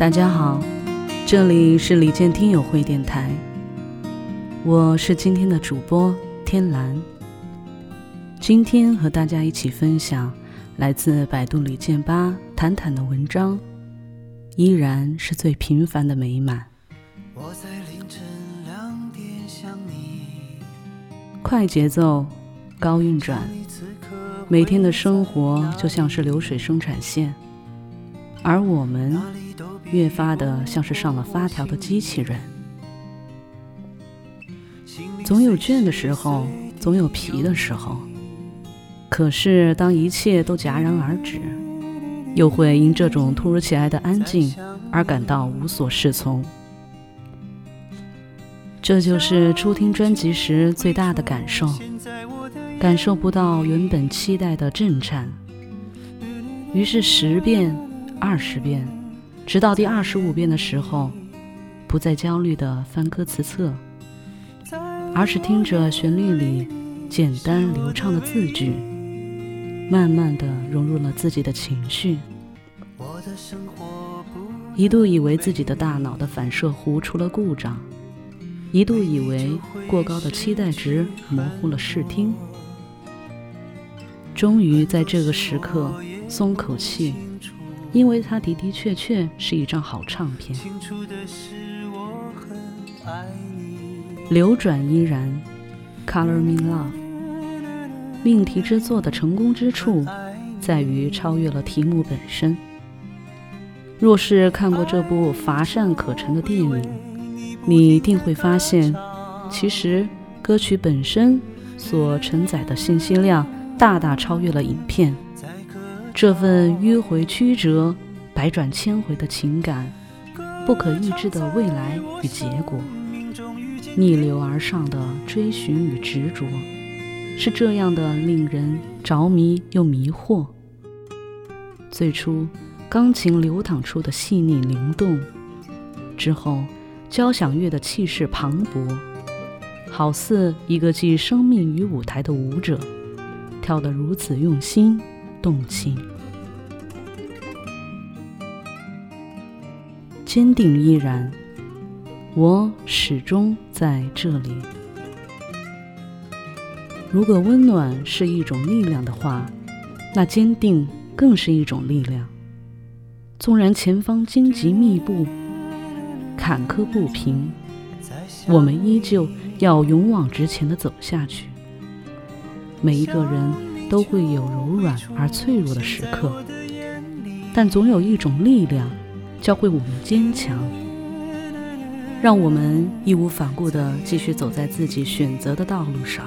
大家好，这里是李健听友会电台，我是今天的主播天蓝。今天和大家一起分享来自百度李健吧坦坦的文章，依然是最平凡的美满。我在凌晨两点想你快节奏，高运转，每天的生活就像是流水生产线，而我们越发的像是上了发条的机器人。总有倦的时候，总有疲的时候，可是当一切都戛然而止，又会因这种突如其来的安静而感到无所适从。这就是初听专辑时最大的感受，感受不到原本期待的震颤。于是十遍、二十遍，直到第二十五遍的时候，不再焦虑地翻歌词册，而是听着旋律里简单流畅的字句，慢慢地融入了自己的情绪。一度以为自己的大脑的反射弧出了故障。一度以为过高的期待值模糊了视听，终于在这个时刻松口气，因为它的的确确是一张好唱片。流转依然，Color Me Love。命题之作的成功之处在于超越了题目本身。若是看过这部乏善可陈的电影。你一定会发现，其实歌曲本身所承载的信息量大大超越了影片。这份迂回曲折、百转千回的情感，不可预知的未来与结果，逆流而上的追寻与执着，是这样的令人着迷又迷惑。最初，钢琴流淌出的细腻灵动，之后。交响乐的气势磅礴，好似一个寄生命于舞台的舞者，跳得如此用心动情。坚定依然，我始终在这里。如果温暖是一种力量的话，那坚定更是一种力量。纵然前方荆棘密布。坎坷不平，我们依旧要勇往直前的走下去。每一个人都会有柔软而脆弱的时刻，但总有一种力量教会我们坚强，让我们义无反顾地继续走在自己选择的道路上。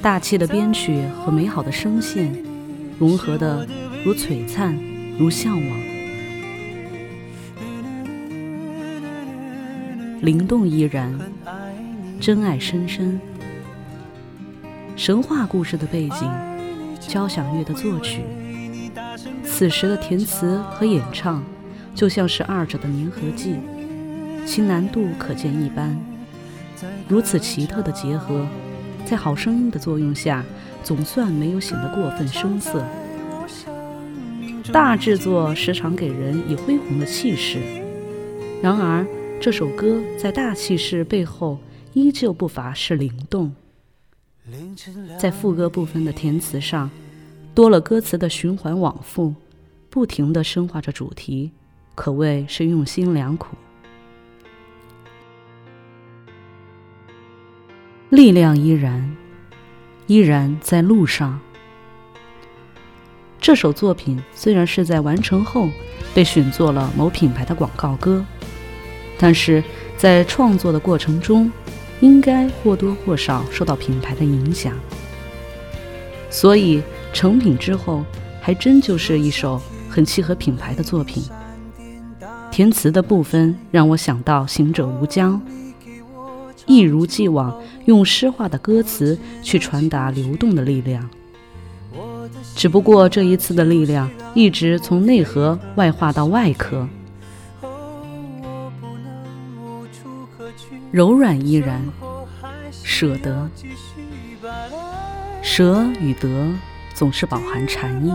大气的编曲和美好的声线融合的如璀璨，如向往。灵动依然，真爱深深。神话故事的背景，交响乐的作曲，此时的填词和演唱，就像是二者的粘合剂，其难度可见一斑。如此奇特的结合，在好声音的作用下，总算没有显得过分生涩。大制作时常给人以恢宏的气势，然而。这首歌在大气势背后，依旧不乏是灵动。在副歌部分的填词上，多了歌词的循环往复，不停地深化着主题，可谓是用心良苦。力量依然，依然在路上。这首作品虽然是在完成后被选作了某品牌的广告歌。但是在创作的过程中，应该或多或少受到品牌的影响，所以成品之后，还真就是一首很契合品牌的作品。填词的部分让我想到《行者无疆》，一如既往用诗化的歌词去传达流动的力量，只不过这一次的力量一直从内核外化到外壳。柔软依然，舍得，舍与得总是饱含禅意。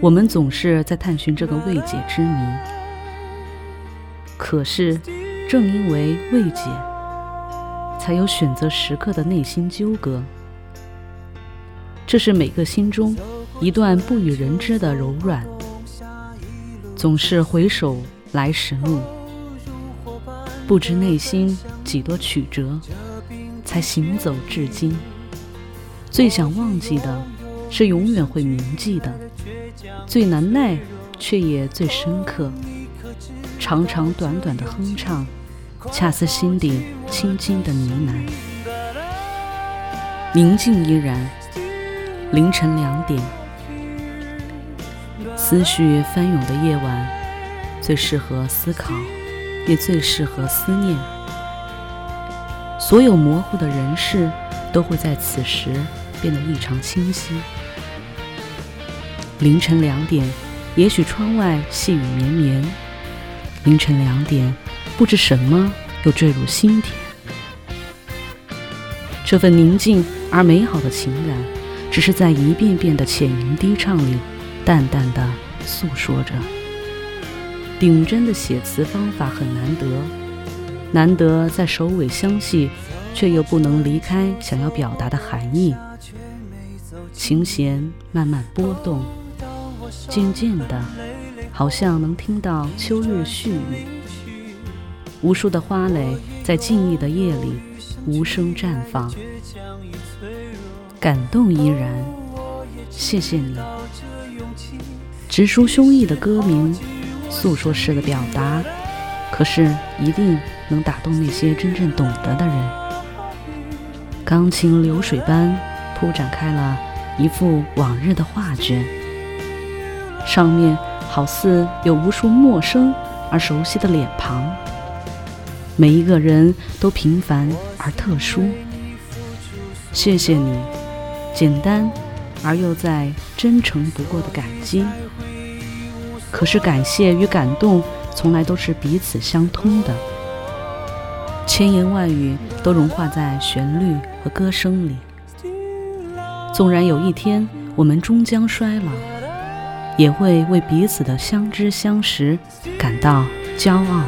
我们总是在探寻这个未解之谜。可是，正因为未解，才有选择时刻的内心纠葛。这是每个心中一段不与人知的柔软，总是回首来时路，不知内心几多曲折，才行走至今。最想忘记的，是永远会铭记的；最难耐，却也最深刻。长长短短的哼唱，恰似心底轻轻的呢喃。宁静依然。凌晨两点，思绪翻涌的夜晚，最适合思考，也最适合思念。所有模糊的人事，都会在此时变得异常清晰。凌晨两点，也许窗外细雨绵绵。凌晨两点，不知什么又坠入心田。这份宁静而美好的情感。只是在一遍遍的浅吟低唱里，淡淡的诉说着。顶针的写词方法很难得，难得在首尾相系，却又不能离开想要表达的含义。琴弦慢慢拨动，渐渐的，好像能听到秋日絮语。无数的花蕾在静谧的夜里无声绽放。感动依然，谢谢你。直抒胸臆的歌名，诉说式的表达，可是一定能打动那些真正懂得的人。钢琴流水般铺展开了一幅往日的画卷，上面好似有无数陌生而熟悉的脸庞，每一个人都平凡而特殊。谢谢你。简单而又再真诚不过的感激，可是感谢与感动从来都是彼此相通的，千言万语都融化在旋律和歌声里。纵然有一天我们终将衰老，也会为彼此的相知相识感到骄傲。